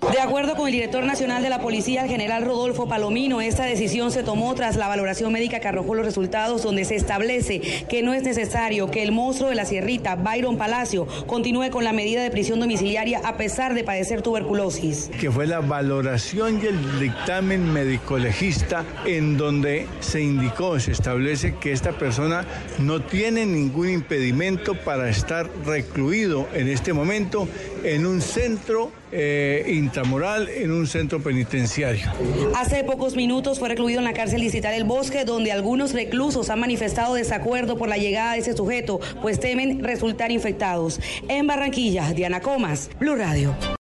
De acuerdo con el director nacional de la policía, el general Rodolfo Palomino, esta decisión se tomó tras la valoración médica que arrojó los resultados donde se establece que no es necesario que el monstruo de la sierrita, Byron Palacio, continúe con la medida de prisión domiciliaria a pesar de padecer tuberculosis. Que fue la valoración y el dictamen médico-legista en donde se indicó, se establece que esta persona no tiene ningún impedimento para estar recluido en este momento en un centro eh, en un centro penitenciario. Hace pocos minutos fue recluido en la cárcel distrital del Bosque, donde algunos reclusos han manifestado desacuerdo por la llegada de ese sujeto, pues temen resultar infectados. En Barranquilla, Diana Comas, Blue Radio.